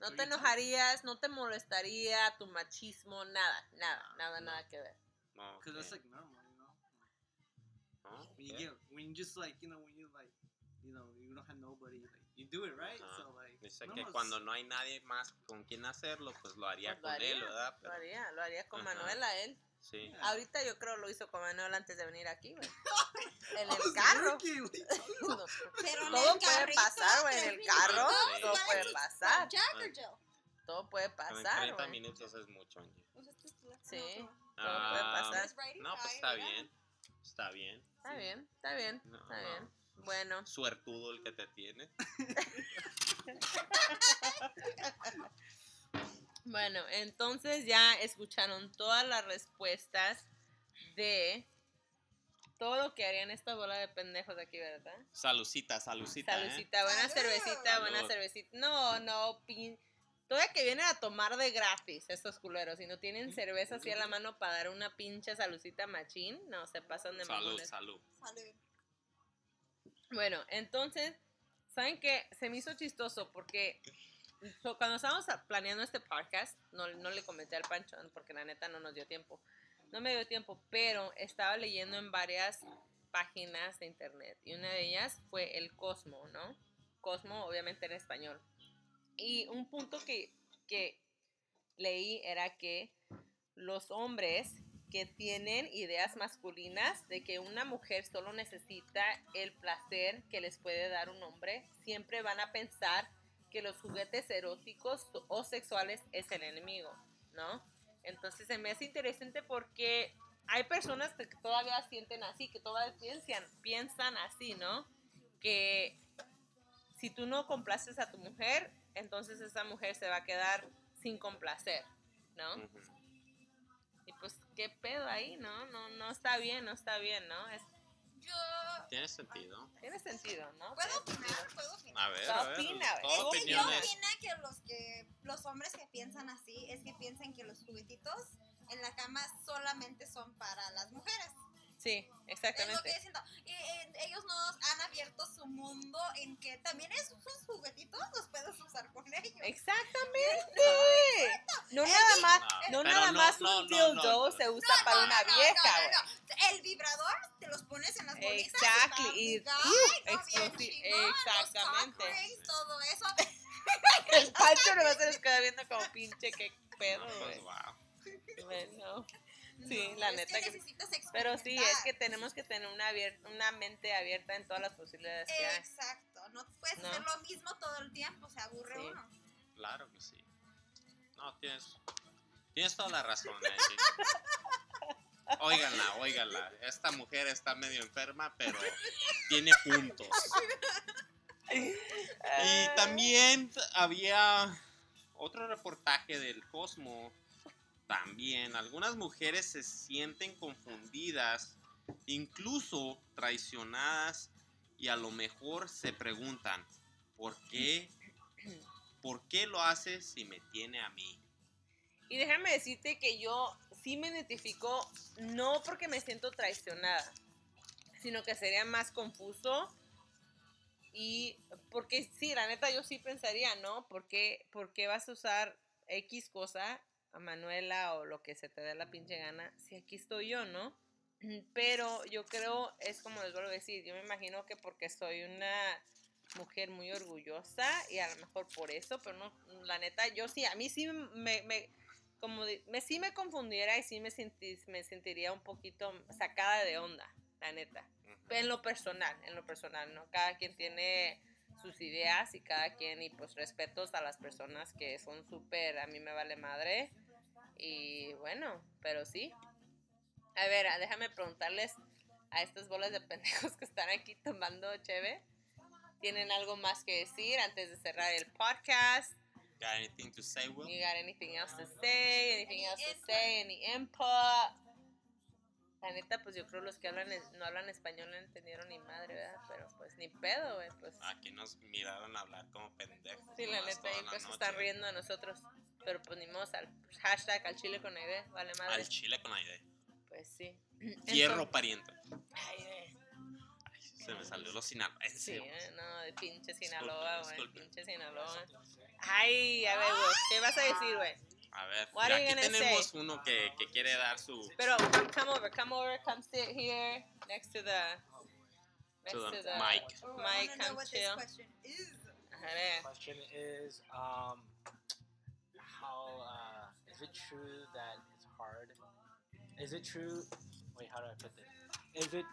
No te enojarías, no te molestaría tu machismo, nada, nada, nada, nada que ver. No, Cause that's like normal, you know. No, When you get, when you just like, you know, when you like, you know, you don't have nobody, like, you do it right. Ajá. So like, Dice no que cuando no hay nadie más con quien hacerlo, pues lo haría Pues lo con él, ¿verdad? Lo haría, lo haría con Ajá. Manuela él. sí. Yeah. Ahorita yo creo lo hizo con Manuel antes de venir aquí, güey. En el carro. No, Pero Todo el puede carrito, pasar, güey, en el carro, minutos, todo ¿cuál puede pasar. Jack or Ah. Jill? Todo puede pasar, 30 güey. minutos es mucho, Angie. Pues este Sí. no, Todo puede Ah, pasar. No, pues está bien. Está bien. Está bien, está bien, No, está no. bien. Bueno, Suertudo el que te tiene. bueno, entonces ya escucharon todas las respuestas de todo lo que harían esta bola de pendejos aquí, ¿verdad? Salucita, salucita, ¿eh? Salucita, buena Salud. cervecita, buena Salud. cervecita. No, no, pin... Todavía que vienen a tomar de gratis estos culeros y no tienen cerveza así a la mano para dar una pinche salucita machín, no, se pasan de Salud, mamones. salud. Salud. Bueno, entonces, ¿saben qué? Se me hizo chistoso porque so, cuando estábamos planeando este podcast, no, no le comenté al Pancho porque la neta no nos dio tiempo. No me dio tiempo, pero estaba leyendo en varias páginas de internet y una de ellas fue el Cosmo, ¿no? Cosmo, obviamente en español. Y un punto que, que leí era que los hombres que tienen ideas masculinas de que una mujer solo necesita el placer que les puede dar un hombre, siempre van a pensar que los juguetes eróticos o sexuales es el enemigo, ¿no? Entonces se me hace interesante porque hay personas que todavía sienten así, que todavía piensan, piensan así, ¿no? Que si tú no complaces a tu mujer, entonces esa mujer se va a quedar sin complacer, ¿no? Y pues, ¿qué pedo ahí, no? No, no está bien, no está bien, ¿no? Es, Tiene sentido. tiene sentido, ¿no? puedo opinar, puedo opinar. A ver, a ver. opina, yo opino que los que los hombres que piensan así es que piensan que los juguetitos en la cama solamente son para las mujeres. Sí, Es lo que exactamente. Y, eh, ellos nos han abierto su mundo en que también esos juguetitos los puedes usar con ellos. Exactamente. No nada más, no nada no, más no, un no, dildo no. se usa para No, una no, no, vieja, no, no, no. El vibrador te los pones en las bolitas. Exactly, y- y, ¡uh! chingón, los exactamente. rings, todo eso. El Pancho nomás se les queda viendo como pinche, qué pedo, No, pues, wow. Bueno, sí, No, la es neta que... necesitas Pero sí, es que tenemos que tener una, abier- una mente abierta en todas las posibilidades que hay. Exacto, no puedes ¿No? hacer lo mismo todo el tiempo, se aburre Sí. uno. Claro que sí. No, tienes, tienes toda la razón. Óiganla, óiganla. Esta mujer está medio enferma, pero tiene puntos. Y también había otro reportaje del Cosmo. También algunas mujeres se sienten confundidas, incluso traicionadas, y a lo mejor se preguntan, ¿por qué? ¿Por qué lo hace si me tiene a mí? Y déjame decirte que yo sí me identifico, no porque me siento traicionada, sino que sería más confuso. Y porque sí, la neta yo sí pensaría, ¿no? ¿Por qué, por qué vas a usar X cosa a Manuela o lo que se te dé la pinche gana si aquí estoy yo, ¿no? Pero yo creo, es como les vuelvo a decir, yo me imagino que porque soy una mujer muy orgullosa y a lo mejor por eso, pero no, la neta, yo sí, a mí sí me, me como me, sí me confundiera y sí me, me sentiría un poquito sacada de onda, la neta. En lo personal, en lo personal, ¿no? Cada quien tiene sus ideas y cada quien, y pues respetos a las personas que son súper, a mí me vale madre. Y bueno, pero sí. A ver, ah, déjame preguntarles a estas bolas de pendejos que están aquí tomando cheve. ¿Tienen algo más que decir antes de cerrar el podcast? Got anything to say, Will? You got anything else to say? Anything else to say? Any input? La neta, pues yo creo los que hablan no hablan español no entendieron ni madre, ¿verdad? Pero ni pedo, güey, pues. Aquí nos miraron hablar como pendejos. Sí, la neta, y pues noche. están riendo de nosotros. Pero pues ni modo, al hashtag al chile con idea, vale madre. Al chile con aire. Pues sí. Hierro Entonces- pariente. Ay, se me salió los sinaloenses. Sí, eh, no, de pinche Sinaloa, güey. Pinche Sinaloa. Ay, a ver, güey, ¿qué vas a decir, güey? A ver, aquí tenemos say? uno que, que quiere dar su. Pero come over, come over, come sit here next to the next To to the the mic. Oh, I Mic, wanna know come what chill. this question is. A ver. question is um how uh is it true that it's hard is it true wait how do i put this is it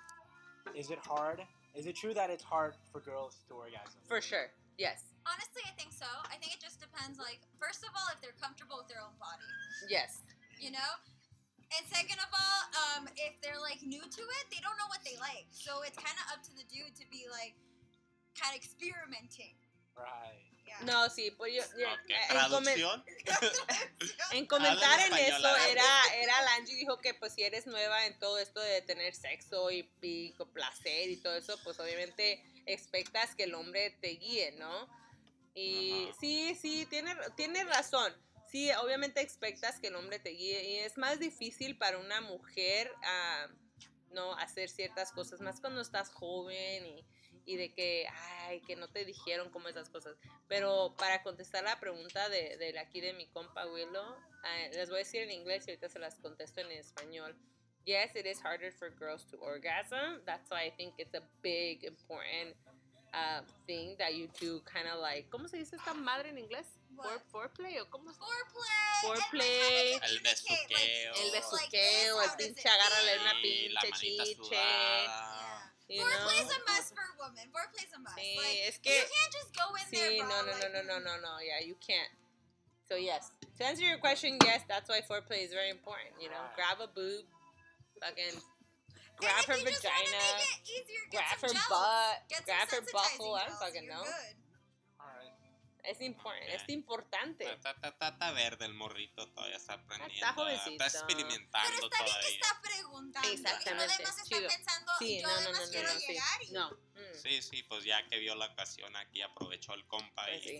is it hard is it true that it's hard for girls to orgasm For sure. Yes. Honestly, I think so. I think it just depends. Like, first of all, if they're comfortable with their own body, Yes. you know. And second of all, um, if they're like new to it, they don't know what they like. So it's kind of up to the dude to be like, kind of experimenting. right Yeah. No, sí, pues yo, yo- Ok, eh, en, traducción. en comentar en eso era, era Lange dijo que pues si eres nueva en todo esto de tener sexo y, y con placer y todo eso, pues obviamente expectas que el hombre te guíe, ¿no? Y sí, sí, tiene, tiene razón. Sí, obviamente expectas que el hombre te guíe y es más difícil para una mujer ah, no hacer ciertas cosas, más cuando estás joven y, y de que, ay, que no te dijeron como esas cosas. Pero para contestar la pregunta de, de aquí de mi compa Willow, ah, les voy a decir en inglés y ahorita se las contesto en español. Yes, it is harder for girls to orgasm. That's why I think it's a big, important uh, thing that you do kind of like, ¿cómo se dice esta madre en inglés? What? Fore- Foreplay o cómo se Foreplay. Foreplay. How El to communicate, besuqueo. El like, besuqueo, like el this, how does pinche it agárrale feel? una Y pinche chiche. You Foreplay is a must for a woman. Foreplay is a must. Sí, like, es you can't just go in there, Sí, bro. no, no, no, like, no, no, no, no. Yeah, you can't. So yes, to answer your question, yes, that's why foreplay is very important. You know, grab a boob, fucking grab her you just wanna vagina, easier, grab her gels. butt, Get grab her sensitizing butthole. I don't fucking know. good. Es important, es importante. Está, está, está, está verde el morrito, todavía está aprendiendo. Está jovencito. Está experimentando Pero está bien que todavía. está preguntando. Exactamente, Y no además está pensando, Sí, yo no, además no, no, quiero sí. llegar y... No. mm, Sí, sí, pues ya que vio la ocasión aquí aprovechó el compa pues y sí.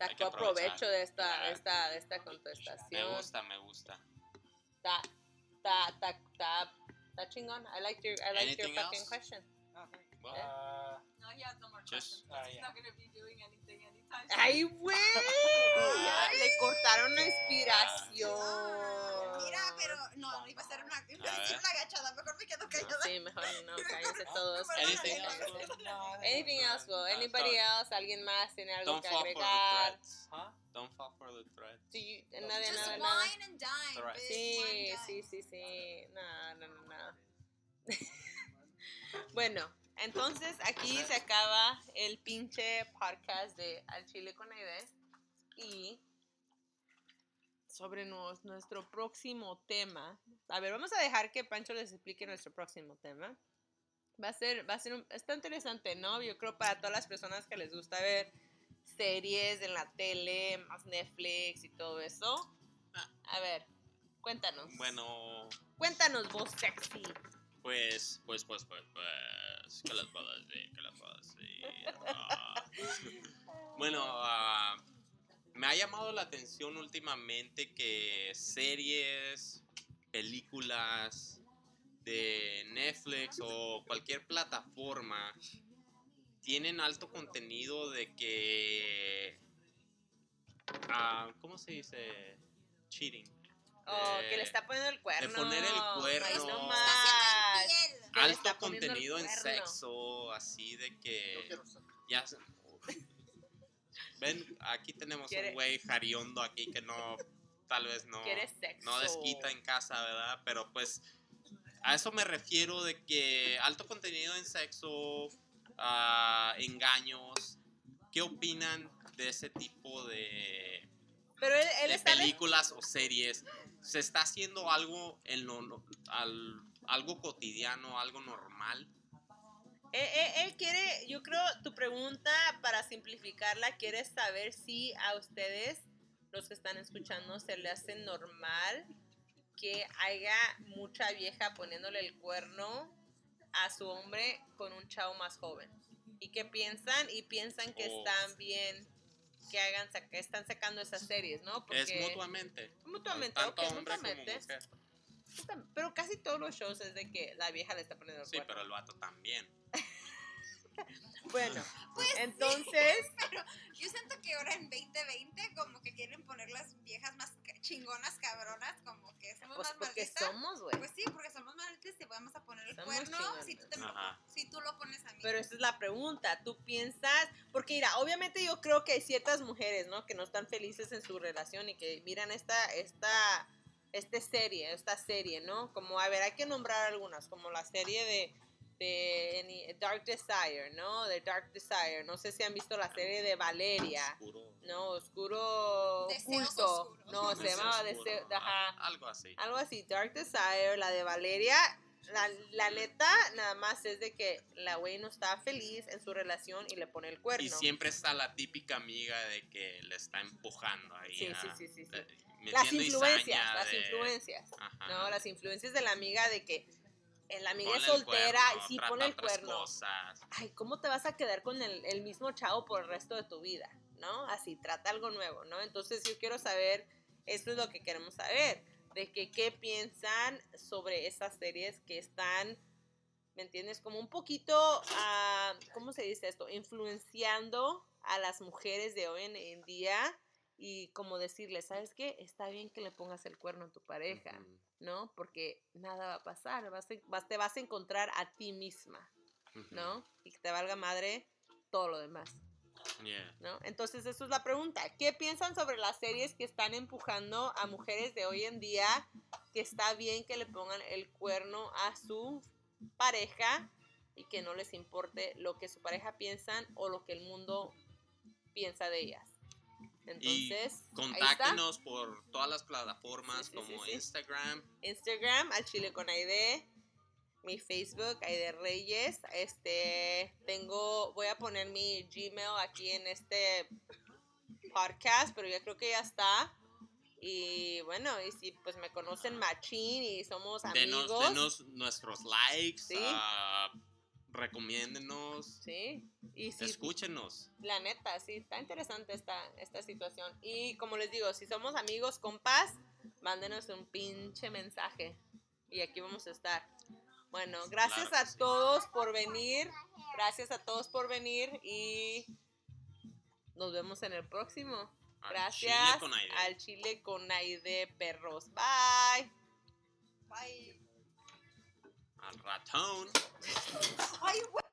Hay que Sacó provecho de esta, de esta, de esta me contestación. gusta, me gusta. Está, está, está, está, está chingón. I like your, I like your fucking else? question. Well, uh No, he has no more questions. Ah, he's yeah. not going to be doing anything soon. Ay, güey. Le cortaron la inspiración. Ah, Mira, pero no, iba a ser una, iba a ver. una agachada, mejor me quedo callada. Sí, mejor no, cállense todos. Anything else? Anything else, Will? No, Anybody else? ¿Alguien más tiene algo Don't que fall for the agregar? threats. huh Don't fall for the threats. Do you, nada, Just nada, wine and dine, bitch, Sí, sí, sí, sí. No, no, no, no. bueno, entonces aquí se acaba el pinche podcast de Al Chile con Aide. Y sobre nos- nuestro próximo tema. A ver, vamos a dejar que Pancho les explique nuestro próximo tema. Va a ser, va a ser, un- está interesante, ¿no? Yo creo para todas las personas que les gusta ver series en la tele, más Netflix y todo eso. A ver, cuéntanos. Bueno, Cuéntanos, vos sexy. Pues, pues, pues, pues, pues, ¿qué les puedo decir? ¿Qué les puedo decir? Ah. Bueno, ah, me ha llamado la atención últimamente que series, películas de Netflix o cualquier plataforma tienen alto contenido de que, ah, ¿cómo se dice? Cheating. Oh, De- que le está poniendo el cuerno. poner el cuerno. Ay, no más. Alto contenido en sexo, así de que ya ven, aquí tenemos Quiere- un güey jariondo aquí que no, tal vez no, Quieres sexo. no desquita en casa, ¿verdad? Pero pues a eso me refiero de que alto contenido en sexo, ah, engaños, ¿qué opinan de ese tipo de, Pero él, él de está. películas o series? ¿Se está haciendo algo en lo no- al- algo cotidiano, algo normal? Él, él- él quiere, yo creo, tu pregunta, para simplificarla, quiere saber si a ustedes, los que están escuchando, se le hace normal que haya mucha vieja poniéndole el cuerno a su hombre con un chavo más joven. ¿Y qué piensan? Y piensan que Oh. están bien que hagan que están sacando esas series, ¿no? Es mutuamente. Mutuamente, Tanto ok, hombre como mutuamente. mujer. Pero casi todos los shows es de que la vieja le está poniendo el Sí, cuerno. pero el vato también. Bueno, Pues sí, entonces, pero yo siento que ahora en 2020 como que quieren poner las viejas más chingonas, cabronas, como que somos pues más porque malditas. somos, güey. Pues sí, porque somos malditas y te vamos a poner el Somos cuerno si tú, te- Ajá. si tú lo pones a mí. Pero esa es la pregunta, tú piensas, porque mira, obviamente yo creo que hay ciertas mujeres, ¿no? Que no están felices en su relación y que miran esta, esta, esta serie, esta serie, ¿no? Como, a ver, hay que nombrar algunas, como la serie de, de Dark Desire, ¿no? De Dark Desire, no sé si han visto la serie de Valeria, Oscuro. ¿no? Oscuro Deseos Oculto, oscuros. no, se llamaba oscuro, Deseo, ah, ajá, Algo así. algo así, Dark Desire, la de Valeria. La, la neta, nada más es de que la güey no está feliz en su relación y le pone el cuerno. Y siempre está la típica amiga de que le está empujando ahí. Sí, a- sí, sí, sí, Las influencias, las de- influencias. Ajá. No, las influencias de la amiga de que la amiga es soltera y sí pone el cuerno. cosas. Ay, ¿cómo te vas a quedar con el, el mismo chavo por el resto de tu vida? ¿No? Así, trata algo nuevo, ¿no? Entonces yo quiero saber, esto es lo que queremos saber, de que qué piensan sobre esas series que están, ¿me entiendes? Como un poquito, ah, ¿cómo se dice esto? Influenciando a las mujeres de hoy en, en día y como decirles, ¿sabes qué? Está bien que le pongas el cuerno a tu pareja. ¿no? Porque nada va a pasar, vas a- vas- te vas a encontrar a ti misma. ¿no? Y que te valga madre todo lo demás, Yeah. ¿no? Entonces, eso es la pregunta. ¿Qué piensan sobre las series que están empujando a mujeres de hoy en día que está bien que le pongan el cuerno a su pareja y que no les importe lo que su pareja piensan o lo que el mundo piensa de ellas? Y Entonces, está. Contáctenos por todas las plataformas Sí, sí, sí, como sí. Instagram. Instagram, al Chile con Aide. Mi Facebook, Aide Reyes. Este, tengo, voy a poner mi Gmail aquí en este podcast, pero yo creo que ya está. Y bueno, y si pues me conocen machín y somos amigos. Denos, denos nuestros likes. Sí. Recomiéndenos. Sí, y si Escúchenos. La neta, sí, está interesante esta, esta situación. Y como les digo, si somos amigos, compas, mándenos un pinche mensaje. Y aquí vamos a estar. Bueno, gracias Claro a sí. todos por venir. Gracias a todos por venir. Y nos vemos en el próximo. Al Gracias Chile con aire. al Chile con Aide Perros. Bye. Bye. Al ratón. Ay, güey.